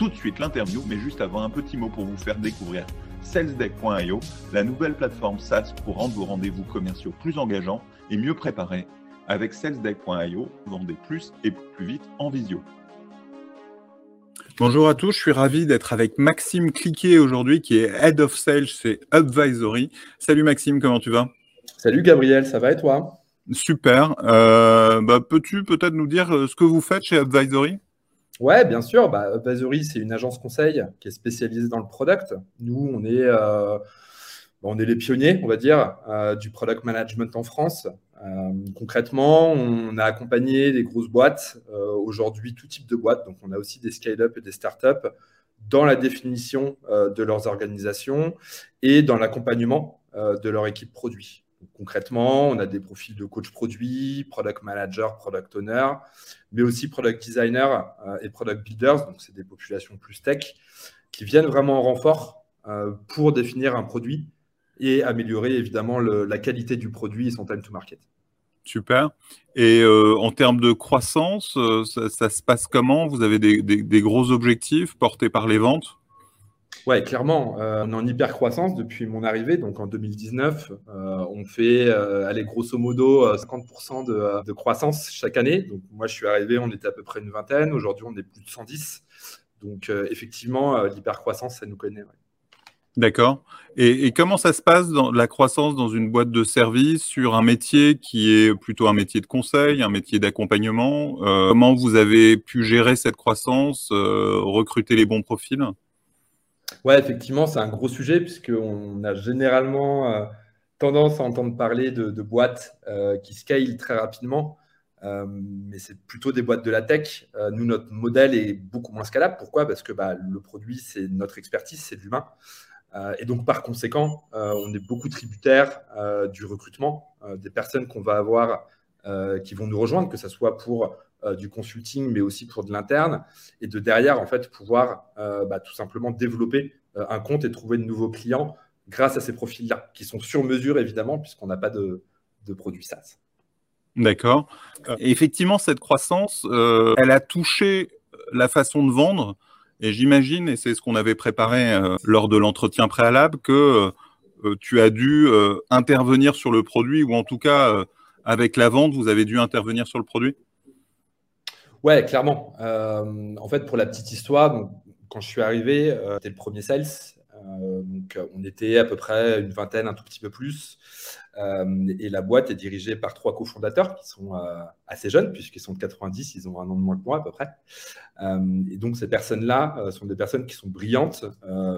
tout de suite l'interview, mais juste avant un petit mot pour vous faire découvrir salesdeck.io, la nouvelle plateforme SaaS pour rendre vos rendez-vous commerciaux plus engageants et mieux préparés. Avec salesdeck.io, vendez plus et plus vite en visio. Bonjour à tous, je suis ravi d'être avec Maxime Cliquet aujourd'hui, qui est Head of Sales chez Advisory. Salut Maxime, comment tu vas? Salut Gabriel, ça va et toi? Super. Euh, bah, peux-tu peut-être nous dire euh, ce que vous faites chez Advisory Ouais, bien sûr. Bah, c'est une agence conseil qui est spécialisée dans le product. Nous, on est, euh, les pionniers, on va dire, euh, du product management en France. Euh, concrètement, on a accompagné des grosses boîtes, aujourd'hui tout type de boîtes. Donc, on a aussi des scale-up et des start-up dans la définition de leurs organisations et dans l'accompagnement de leur équipe produit concrètement, on a des profils de coach produit, product manager, product owner, mais aussi product designer euh, et product builders, donc c'est des populations plus tech, qui viennent vraiment en renfort euh, pour définir un produit et améliorer évidemment la qualité du produit et son time to market. Super. Et euh, en termes de croissance, ça, se passe comment? Vous avez des gros objectifs portés par les ventes? Ouais, clairement, euh, on est en hyper croissance depuis mon arrivée. Donc en 2019, euh, on fait, euh, allez, grosso modo, 50% de, croissance chaque année. Donc moi, je suis arrivé, on était à peu près une vingtaine. Aujourd'hui, on est plus de 110. Donc effectivement, l'hyper croissance, ça nous connaît. D'accord. Et, comment ça se passe la croissance dans une boîte de service sur un métier qui est plutôt un métier de conseil, un métier d'accompagnement? Comment vous avez pu gérer cette croissance, recruter les bons profils? Ouais, effectivement, c'est un gros sujet puisqu'on a généralement euh, tendance à entendre parler de, boîtes euh, qui scale très rapidement, euh, mais c'est plutôt des boîtes de la tech. nous, notre modèle est beaucoup moins scalable. Pourquoi? Parce que bah, le produit, c'est notre expertise, c'est l'humain. et donc, par conséquent, on est beaucoup tributaire du recrutement, des personnes qu'on va avoir qui vont nous rejoindre, que ce soit pour euh, du consulting, mais aussi pour de l'interne, et de derrière, en fait, pouvoir euh, bah, tout simplement développer euh, un compte et trouver de nouveaux clients grâce à ces profils-là, qui sont sur mesure, évidemment, puisqu'on n'a pas de, de produits SaaS. D'accord. effectivement, cette croissance, elle a touché la façon de vendre. Et j'imagine, et c'est ce qu'on avait préparé lors de l'entretien préalable, que tu as dû intervenir sur le produit, ou en tout cas, avec la vente, vous avez dû intervenir sur le produit? Ouais, clairement. Euh, en fait, pour la petite histoire, quand je suis arrivé, euh, c'était le premier sales. Euh, donc, on était à peu près une vingtaine, un tout petit peu plus. et la boîte est dirigée par trois cofondateurs qui sont assez jeunes, puisqu'ils sont de 90, ils ont un an de moins que moi à peu près. et donc, ces personnes-là sont des personnes qui sont brillantes,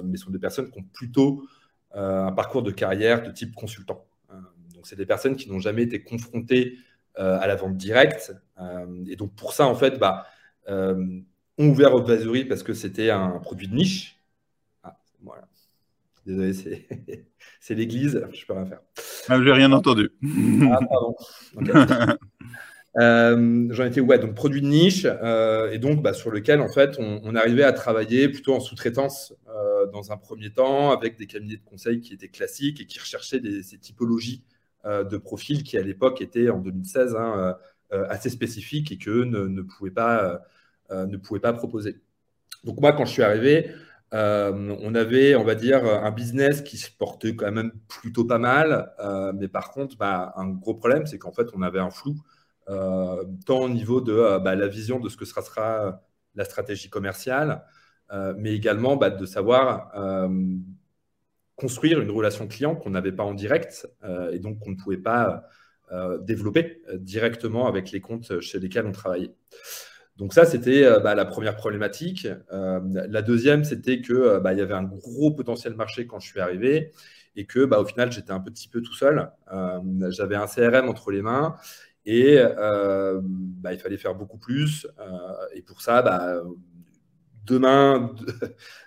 mais sont des personnes qui ont plutôt un parcours de carrière de type consultant. Donc, c'est des personnes qui n'ont jamais été confrontées euh, à la vente directe. Euh, et donc pour ça, en fait, bah, euh, on ouvert Advisory parce que c'était un produit de niche. Ah, voilà. Désolé, c'est l'église, je peux rien faire. Ah, J'ai rien entendu. Ah, pardon. J'en étais ouais, donc produit de niche et donc bah, sur lequel en fait on, arrivait à travailler plutôt en sous-traitance dans un premier temps avec des cabinets de conseil qui étaient classiques et qui recherchaient des, ces typologies de profils qui, à l'époque, étaient en 2016 hein, euh, euh, assez spécifiques et qu'eux ne, ne, pouvaient pas, ne pas proposer. Donc moi, quand je suis arrivé, on avait, on va dire, un business qui se portait quand même plutôt pas mal, mais par contre, bah, un gros problème, c'est qu'en fait, on avait un flou, tant au niveau de bah, la vision de ce que sera, sera la stratégie commerciale, mais également bah, de savoir construire une relation client qu'on n'avait pas en direct euh, et donc qu'on ne pouvait pas euh, développer euh, directement avec les comptes chez lesquels on travaillait. Donc ça, c'était bah, la première problématique. la deuxième, c'était que bah, y avait un gros potentiel marché quand je suis arrivé et que bah, au final, j'étais un petit peu tout seul. J'avais un CRM entre les mains et il fallait faire beaucoup plus. et pour ça, deux mains,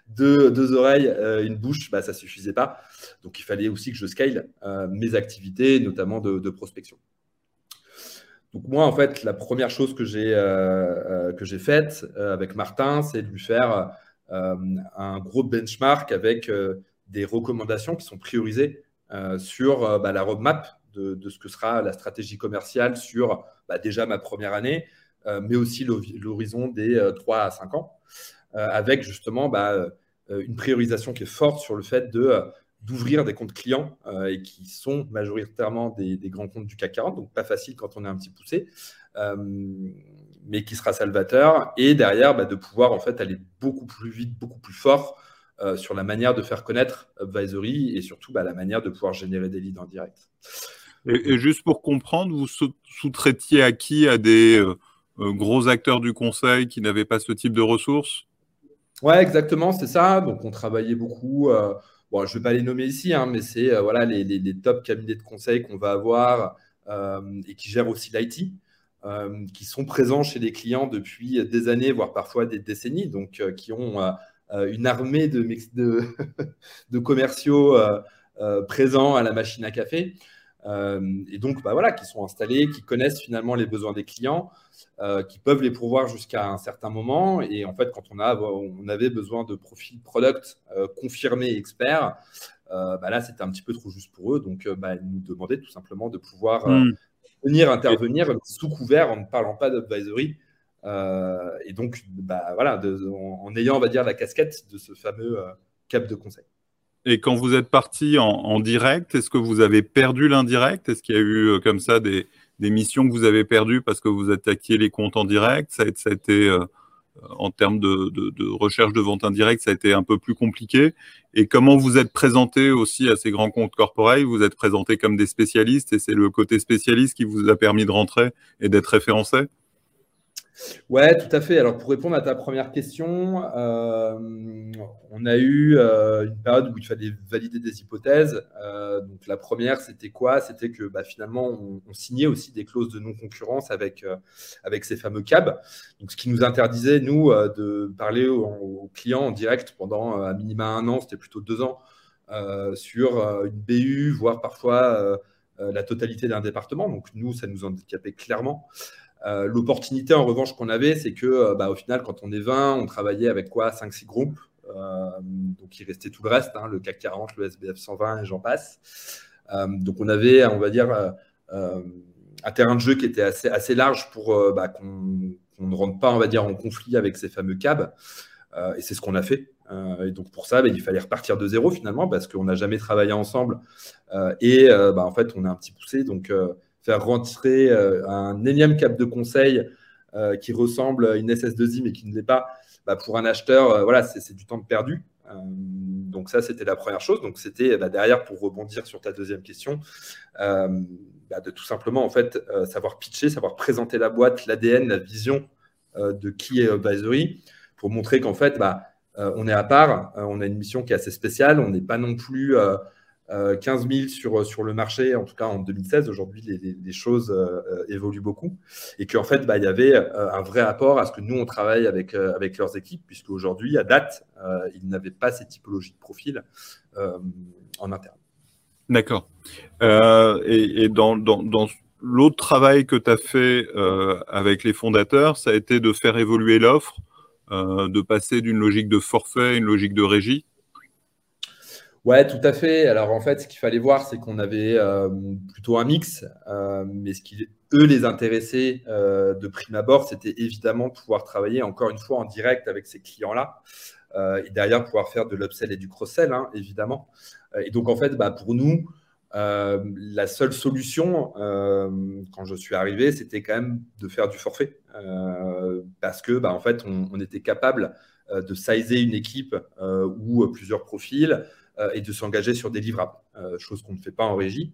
deux, oreilles, une bouche, bah, ça ne suffisait pas. Donc il fallait aussi que je scale mes activités, notamment de, prospection. Donc moi, en fait, la première chose que j'ai que faite avec Martin, c'est de lui faire un gros benchmark avec des recommandations qui sont priorisées sur bah, la roadmap de, ce que sera la stratégie commerciale sur bah, déjà ma première année, euh, mais aussi l'horizon des 3 euh, à 5 ans, euh, avec justement bah, une priorisation qui est forte sur le fait de d'ouvrir des comptes clients et qui sont majoritairement des, grands comptes du CAC 40, donc pas facile quand on est un petit poussé, mais qui sera salvateur. Et derrière, bah, de pouvoir en fait aller beaucoup plus vite, beaucoup plus fort sur la manière de faire connaître Advisory et surtout la manière de pouvoir générer des leads en direct. Et, juste pour comprendre, vous sous-traitiez à qui À des euh, euh, gros acteurs du conseil qui n'avaient pas ce type de ressources? Ouais, exactement, c'est ça. Donc, on travaillait beaucoup. Euh, bon, je ne vais pas les nommer ici, hein, mais c'est voilà, les, les, top cabinets de conseil qu'on va avoir et qui gèrent aussi l'IT. qui sont présents chez les clients depuis des années, voire parfois des décennies, donc qui ont une armée de, de commerciaux présents à la machine à café. Euh, et donc, bah voilà, qui sont installés, qui connaissent finalement les besoins des clients, euh, qui peuvent les pourvoir jusqu'à un certain moment. Et en fait, quand on, a, on avait besoin de profils product euh, confirmés experts, bah là, c'était un petit peu trop juste pour eux. Donc, bah, ils nous demandaient tout simplement de pouvoir hmm. venir intervenir sous couvert en ne parlant pas d'advisory. et donc, bah, voilà, en, en, ayant, on va dire, la casquette de ce fameux cap de conseil. Et quand vous êtes parti en, direct, est-ce que vous avez perdu l'indirect? Est-ce qu'il y a eu euh, comme ça des, missions que vous avez perdues parce que vous attaquiez les comptes en direct? Ça a, été, euh, en termes de, recherche de vente indirecte, ça a été un peu plus compliqué. Et comment vous êtes présenté aussi à ces grands comptes corporels? Vous êtes présenté comme des spécialistes et c'est le côté spécialiste qui vous a permis de rentrer et d'être référencé? Ouais, tout à fait. Alors, pour répondre à ta première question, euh, on a eu euh, une période où il fallait valider des hypothèses. Euh, donc, la première, c'était quoi? C'était que bah, finalement, on, signait aussi des clauses de non-concurrence avec, avec ces fameux CAB. Donc, ce qui nous interdisait, nous, de parler aux, clients en direct pendant à minima un an, c'était plutôt deux ans, sur une BU, voire parfois la totalité d'un département. Donc, nous, ça nous handicapait clairement. Euh, l'opportunité, en revanche, qu'on avait, c'est que, euh, bah, au final, quand on est 20, on travaillait avec quoi 5-6 groupes. Euh, donc, il restait tout le reste, hein, le CAC 40, le SBF 120 et j'en passe. donc, on avait, on va dire, un terrain de jeu qui était assez, assez large pour bah, qu'on ne rentre pas, on va dire, en conflit avec ces fameux CAB. et c'est ce qu'on a fait. et donc pour ça, bah, il fallait repartir de zéro finalement parce qu'on n'a jamais travaillé ensemble. et bah, en fait, on a un petit poussé. Donc faire rentrer euh, un énième cap de conseil euh, qui ressemble à une SS2I mais qui ne l'est pas, bah, pour un acheteur, euh, voilà, c'est du temps perdu. donc ça, c'était la première chose. Donc c'était bah, derrière, pour rebondir sur ta deuxième question, bah, de tout simplement en fait savoir pitcher, savoir présenter la boîte, l'ADN, la vision de qui est Advisory, pour montrer qu'en fait, on est à part, on a une mission qui est assez spéciale, on n'est pas non plus 15 euh, 000 sur, sur le marché, en tout cas en 2016. Aujourd'hui, les, choses euh, euh, évoluent beaucoup. Et qu'en fait, bah, il y avait un vrai apport à ce que nous, on travaille avec, avec leurs équipes, puisque aujourd'hui, à date, ils n'avaient pas ces typologies de profils en interne. D'accord. et, dans, dans, dans l'autre travail que tu as fait avec les fondateurs, ça a été de faire évoluer l'offre, de passer d'une logique de forfait à une logique de régie? Ouais, tout à fait. Alors en fait, ce qu'il fallait voir, c'est qu'on avait euh, plutôt un mix, euh, mais ce qui eux les intéressait euh, de prime abord, c'était évidemment pouvoir travailler encore une fois en direct avec ces clients-là, et derrière pouvoir faire de l'upsell et du cross-sell, hein, évidemment. Et donc en fait, bah, pour nous, la seule solution quand je suis arrivé, c'était quand même de faire du forfait, parce que bah, en fait, on, on était capable de sizer une équipe ou plusieurs profils. Euh, et de s'engager sur des livrables, euh, chose qu'on ne fait pas en régie.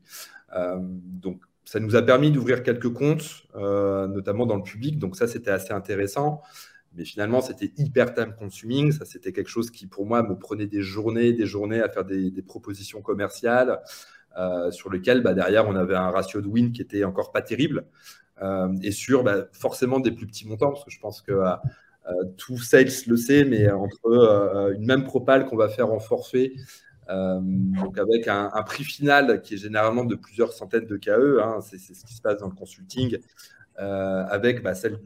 Euh, donc, ça nous a permis d'ouvrir quelques comptes, notamment dans le public. Donc, ça, c'était assez intéressant. Mais finalement, c'était hyper time consuming. Ça, c'était quelque chose qui, pour moi, me prenait des journées, des journées à faire des, propositions commerciales sur lesquelles, bah, derrière, on avait un ratio de win qui était encore pas terrible. et sur bah, forcément des plus petits montants, parce que je pense que tout sales le sait, mais entre une même propale qu'on va faire en forfait, donc avec un, prix final qui est généralement de plusieurs centaines de KE, hein, c'est ce qui se passe dans le consulting, avec bah, celle,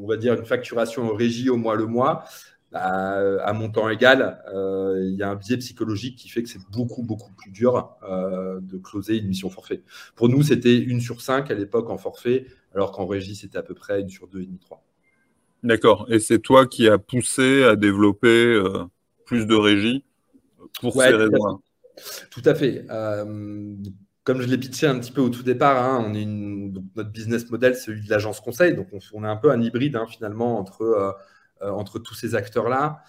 on va dire, une facturation en régie au mois le mois. Bah, à montant égal, euh, il y a un biais psychologique qui fait que c'est beaucoup, beaucoup plus dur euh, de closer une mission forfait. Pour nous, c'était une sur cinq à l'époque en forfait, alors qu'en régie, c'était à peu près une sur deux et demi, trois. D'accord. Et c'est toi qui as poussé à développer euh, plus de régie pour ces raisons Tout à fait. comme je l'ai pitché un petit peu au tout départ, hein, on est notre business model, c'est celui de l'agence conseil. Donc, on, on, est un peu un hybride hein, finalement entre euh, entre tous ces acteurs-là.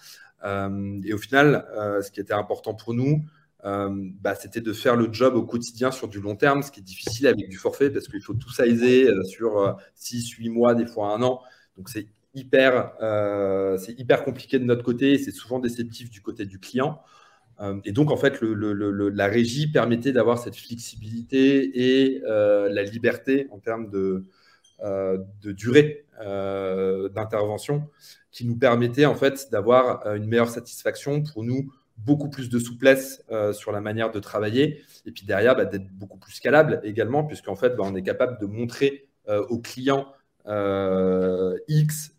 Euh, et au final, euh, ce qui était important pour nous, bah, c'était de faire le job au quotidien sur du long terme, ce qui est difficile avec du forfait parce qu'il faut tout sizer sur 6, 8 mois, des fois un an. Donc c'est hyper, c'est hyper compliqué de notre côté c'est souvent déceptif du côté du client. Et donc, en fait, la régie permettait d'avoir cette flexibilité et la liberté en termes de, de durée d'intervention qui nous permettait en fait d'avoir euh, une meilleure satisfaction pour nous, beaucoup plus de souplesse euh, sur la manière de travailler et puis derrière bah, d'être beaucoup plus scalable également puisqu'en fait bah, on est capable de montrer euh, aux clients X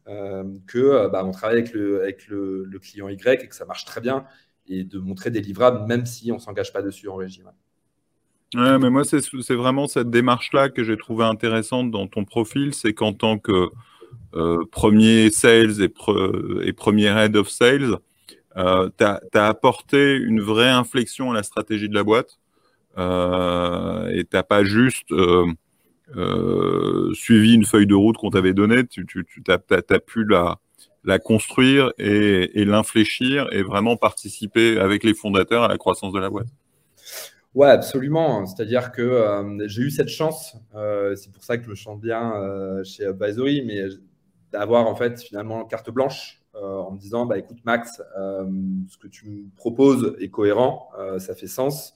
que bah, on travaille avec, le, avec le, client Y et que ça marche très bien et de montrer des livrables même si on s'engage pas dessus en régime. Ouais, mais moi, c'est vraiment cette démarche-là que j'ai trouvé intéressante dans ton profil. C'est qu'en tant que euh, premier sales et, premier head of sales, euh, tu as, apporté une vraie inflexion à la stratégie de la boîte euh, et tu pas juste euh, suivi une feuille de route qu'on t'avait donnée, tu, tu, tu as, as, pu la, la construire et, l'infléchir et vraiment participer avec les fondateurs à la croissance de la boîte. Ouais, absolument. C'est-à-dire que euh, j'ai eu cette chance. Euh, c'est pour ça que je chante bien euh, chez Advisory, mais d'avoir en fait finalement carte blanche en me disant bah écoute Max, ce que tu me proposes est cohérent, ça fait sens.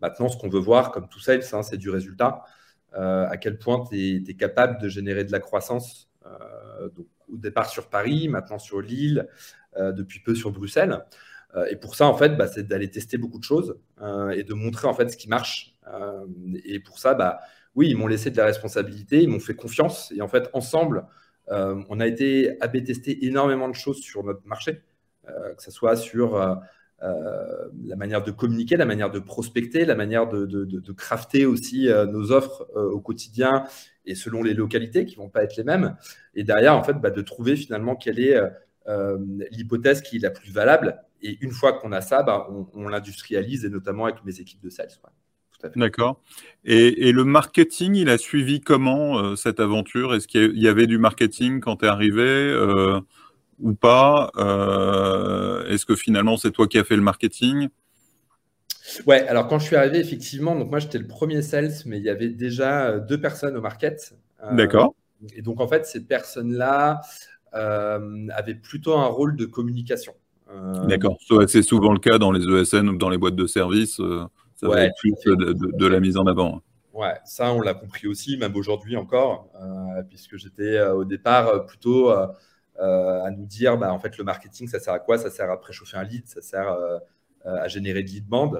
Maintenant, ce qu'on veut voir, comme tout sales, hein, c'est du résultat. à quel point tu es, capable de générer de la croissance. Donc, au départ sur Paris, maintenant sur Lille, depuis peu sur Bruxelles. Euh, et pour ça, en fait, bah, c'est d'aller tester beaucoup de choses euh, et de montrer en fait ce qui marche. Euh, et pour ça, bah, oui, ils m'ont laissé de la responsabilité, ils m'ont fait confiance. Et en fait, ensemble, on a été AB tester énormément de choses sur notre marché, que ce soit sur la manière de communiquer, la manière de prospecter, la manière de, crafter aussi nos offres au quotidien et selon les localités qui vont pas être les mêmes. Et derrière, en fait, bah, de trouver finalement quelle est l'hypothèse qui est la plus valable et une fois qu'on a ça, bah, on, l'industrialise, et notamment avec mes équipes de sales. D'accord. Et, le marketing, il a suivi comment euh, cette aventure? Est-ce qu'il y avait du marketing quand tu es arrivé euh, ou pas euh, Est-ce que finalement c'est toi qui as fait le marketing? Ouais, alors quand je suis arrivé, effectivement, donc moi j'étais le premier sales, mais il y avait déjà deux personnes au market. D'accord. Et donc en fait, ces personnes-là avaient plutôt un rôle de communication. Euh, D'accord. C'est souvent le cas dans les ESN ou dans les boîtes de services. Euh, ça va être plus de, la mise en avant. Ouais, ça, on l'a compris aussi, même aujourd'hui encore, euh, puisque j'étais au départ plutôt à nous dire, bah, en fait, le marketing, ça sert à quoi? Ça sert à préchauffer un lead, ça sert à générer de lead band,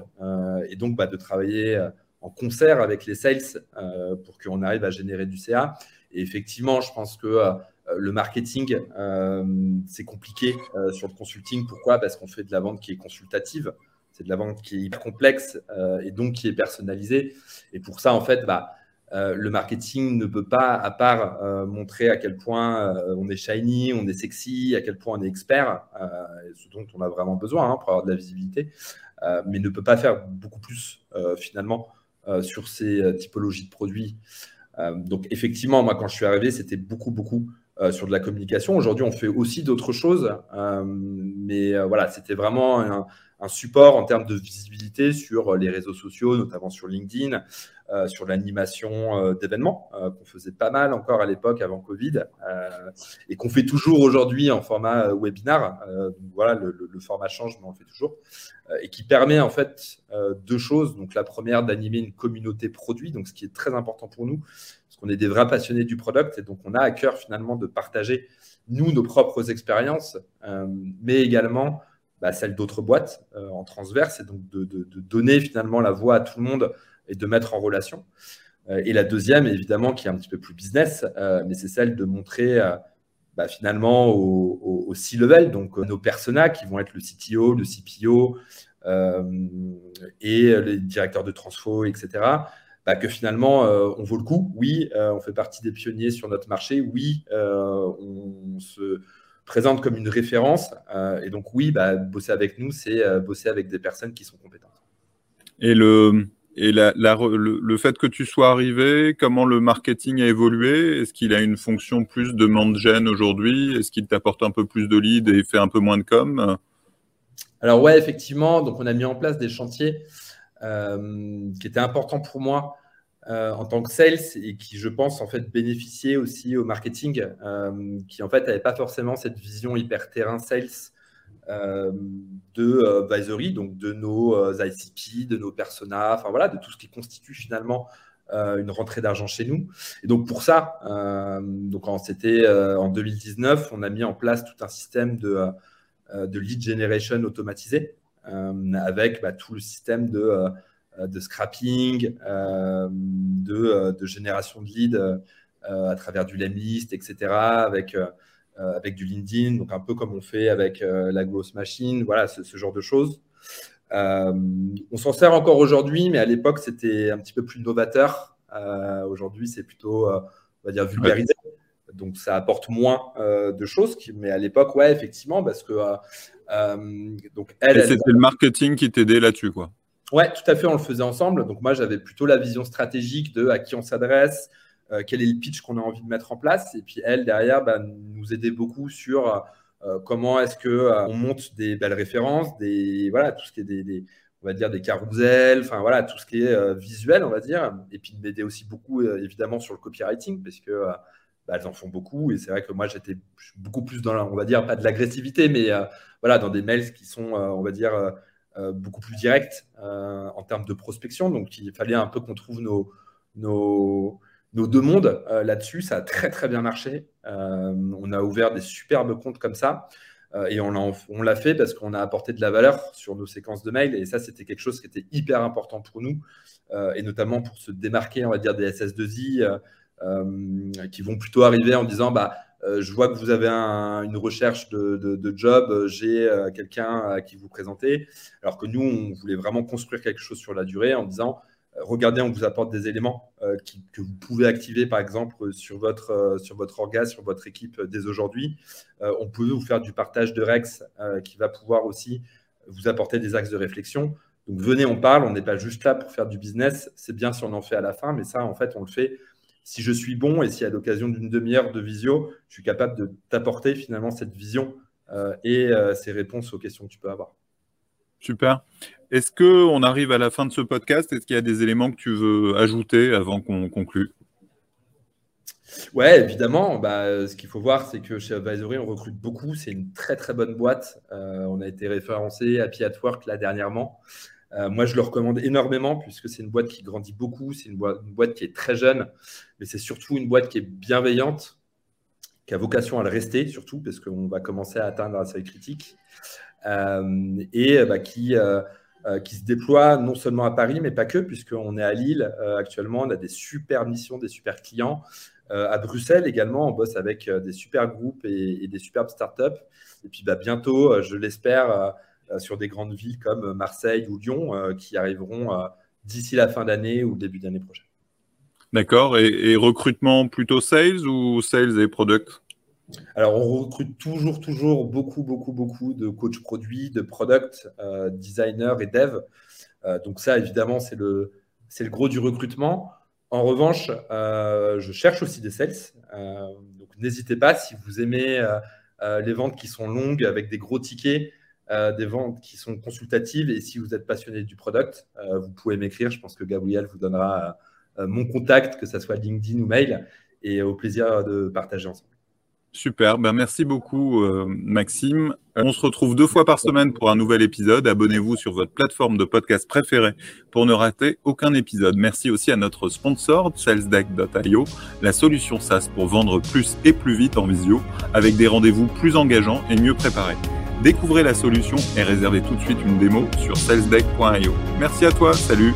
et donc bah, de travailler en concert avec les sales pour qu'on arrive à générer du CA. Et effectivement, je pense que euh, le marketing, euh, c'est compliqué euh, sur le consulting. Pourquoi? Parce qu'on fait de la vente qui est consultative. C'est de la vente qui est hyper complexe et donc qui est personnalisée. Et pour ça, en fait, bah, le marketing ne peut pas, à part montrer à quel point on est shiny, on est sexy, à quel point on est expert, ce dont on a vraiment besoin hein, pour avoir de la visibilité, mais ne peut pas faire beaucoup plus finalement sur ces typologies de produits. donc effectivement, moi quand je suis arrivé, c'était beaucoup, beaucoup euh, sur de la communication. Aujourd'hui, on fait aussi d'autres choses, euh, mais euh, voilà, c'était vraiment un, support en termes de visibilité sur les réseaux sociaux, notamment sur LinkedIn, sur l'animation d'événements qu'on faisait pas mal encore à l'époque avant Covid et qu'on fait toujours aujourd'hui en format webinar. voilà, le, le, format change, mais on le fait toujours et qui permet en fait deux choses. Donc la première, d'animer une communauté produit, donc ce qui est très important pour nous, parce qu'on est des vrais passionnés du product et donc on a à cœur finalement de partager nous, nos propres expériences, mais également bah, celles d'autres boîtes en transverse, et donc de, donner finalement la voix à tout le monde et de mettre en relation. et la deuxième, évidemment, qui est un petit peu plus business, mais c'est celle de montrer bah, finalement au, C-level, donc nos personas qui vont être le CTO, le CPO et les directeurs de transfo, etc bah, que finalement, euh, on vaut le coup. Oui, euh, on fait partie des pionniers sur notre marché. Oui, euh, on se présente comme une référence. et donc, oui, bah, bosser avec nous, c'est bosser avec des personnes qui sont compétentes. Et le, et la, le, fait que tu sois arrivé, comment le marketing a évolué? Est-ce qu'il a une fonction plus de gen aujourd'hui? Est-ce qu'il t'apporte un peu plus de leads et fait un peu moins de com? Alors ouais, effectivement. Donc on a mis en place des chantiers euh, qui était important pour moi euh, en tant que sales et qui, je pense, en fait, bénéficiait aussi au marketing, euh, qui en fait n'avait pas forcément cette vision hyper terrain sales de advisory, donc de nos ICP, de nos personas, enfin voilà, de tout ce qui constitue finalement une rentrée d'argent chez nous. Et donc pour ça, donc c'était en 2019, on a mis en place tout un système de, de lead generation automatisé. Euh, avec bah, tout le système de, euh, de scrapping, euh, de, de, génération de leads à travers du Lemlist, etc., avec, avec du LinkedIn, donc un peu comme on fait avec la Growth Machine, voilà, ce, genre de choses. on s'en sert encore aujourd'hui, mais à l'époque, c'était un petit peu plus novateur. aujourd'hui, c'est plutôt, on va dire, vulgarisé. Donc, ça apporte moins de choses. Mais à l'époque, ouais, effectivement, parce que euh, donc elle, c'était le marketing qui t'aidait là-dessus, quoi. Ouais, tout à fait, on le faisait ensemble. Donc moi, j'avais plutôt la vision stratégique de à qui on s'adresse, euh, quel est le pitch qu'on a envie de mettre en place. Et puis elle, derrière, bah, nous aidait beaucoup sur euh, comment est-ce que on monte des belles références, des voilà, tout ce qui est des, on va dire des carousels, enfin voilà, tout ce qui est visuel, on va dire. Et puis m'aider aussi beaucoup, évidemment, sur le copywriting, parce que bah, elles en font beaucoup. Et c'est vrai que moi, j'étais beaucoup plus dans, on va dire, pas de l'agressivité, mais euh, voilà, dans des mails qui sont, euh, on va dire, euh, beaucoup plus directs en termes de prospection. Donc, il fallait un peu qu'on trouve nos, nos, nos, deux mondes là-dessus. Ça a très, très bien marché. on a ouvert des superbes comptes comme ça. et on l'a fait parce qu'on a apporté de la valeur sur nos séquences de mails. Et ça, c'était quelque chose qui était hyper important pour nous. et notamment pour se démarquer, on va dire, des SS2I. Euh, qui vont plutôt arriver en disant bah, euh, je vois que vous avez une recherche de, job, j'ai euh, quelqu'un à qui vous présenter. Alors que nous, on voulait vraiment construire quelque chose sur la durée en disant regardez, on vous apporte des éléments que vous pouvez activer, par exemple, sur votre, sur votre orga, sur votre équipe dès aujourd'hui. on peut vous faire du partage de Rex qui va pouvoir aussi vous apporter des axes de réflexion. Donc venez, on parle, on n'est pas juste là pour faire du business. C'est bien si on en fait à la fin, mais ça, en fait, on le fait si je suis bon et si à l'occasion d'une demi-heure de visio, je suis capable de t'apporter finalement cette vision euh, et euh, ces réponses aux questions que tu peux avoir. Super. Est-ce qu'on arrive à la fin de ce podcast? Est-ce qu'il y a des éléments que tu veux ajouter avant qu'on conclue? Ouais, évidemment. Bah, ce qu'il faut voir, c'est que chez Advisory, on recrute beaucoup. C'est une très très bonne boîte. Euh, on a été référencé à at Work là dernièrement. Euh, moi, je le recommande énormément puisque c'est une boîte qui grandit beaucoup, c'est une, boîte, qui est très jeune, mais c'est surtout une boîte qui est bienveillante, qui a vocation à le rester, surtout parce qu'on va commencer à atteindre la seuil critique, euh, et bah, qui, euh, qui se déploie non seulement à Paris, mais pas que, puisqu'on est à Lille actuellement, on a des super missions, des super clients. à Bruxelles également, on bosse avec des super groupes et, des superbes startups. Et puis bah, bientôt, je l'espère, sur des grandes villes comme Marseille ou Lyon euh, qui arriveront euh, d'ici la fin d'année ou début d'année prochaine. D'accord. Et, recrutement plutôt sales ou sales et product? Alors, on recrute toujours, toujours beaucoup, beaucoup, beaucoup de coachs produits, de product, designers et dev. donc ça, évidemment, c'est le, c'est le gros du recrutement. En revanche, je cherche aussi des sales. donc, n'hésitez pas si vous aimez les ventes qui sont longues avec des gros tickets. Euh, des ventes qui sont consultatives. Et si vous êtes passionné du product, euh, vous pouvez m'écrire. Je pense que Gabriel vous donnera euh, mon contact, que ce soit LinkedIn ou mail, et au plaisir de partager ensemble. Super, ben merci beaucoup Maxime. On se retrouve deux fois par semaine pour un nouvel épisode. Abonnez-vous sur votre plateforme de podcast préférée pour ne rater aucun épisode. Merci aussi à notre sponsor salesdeck.io, la solution SaaS pour vendre plus et plus vite en visio avec des rendez-vous plus engageants et mieux préparés. Découvrez la solution et réservez tout de suite une démo sur salesdeck.io. Merci à toi, salut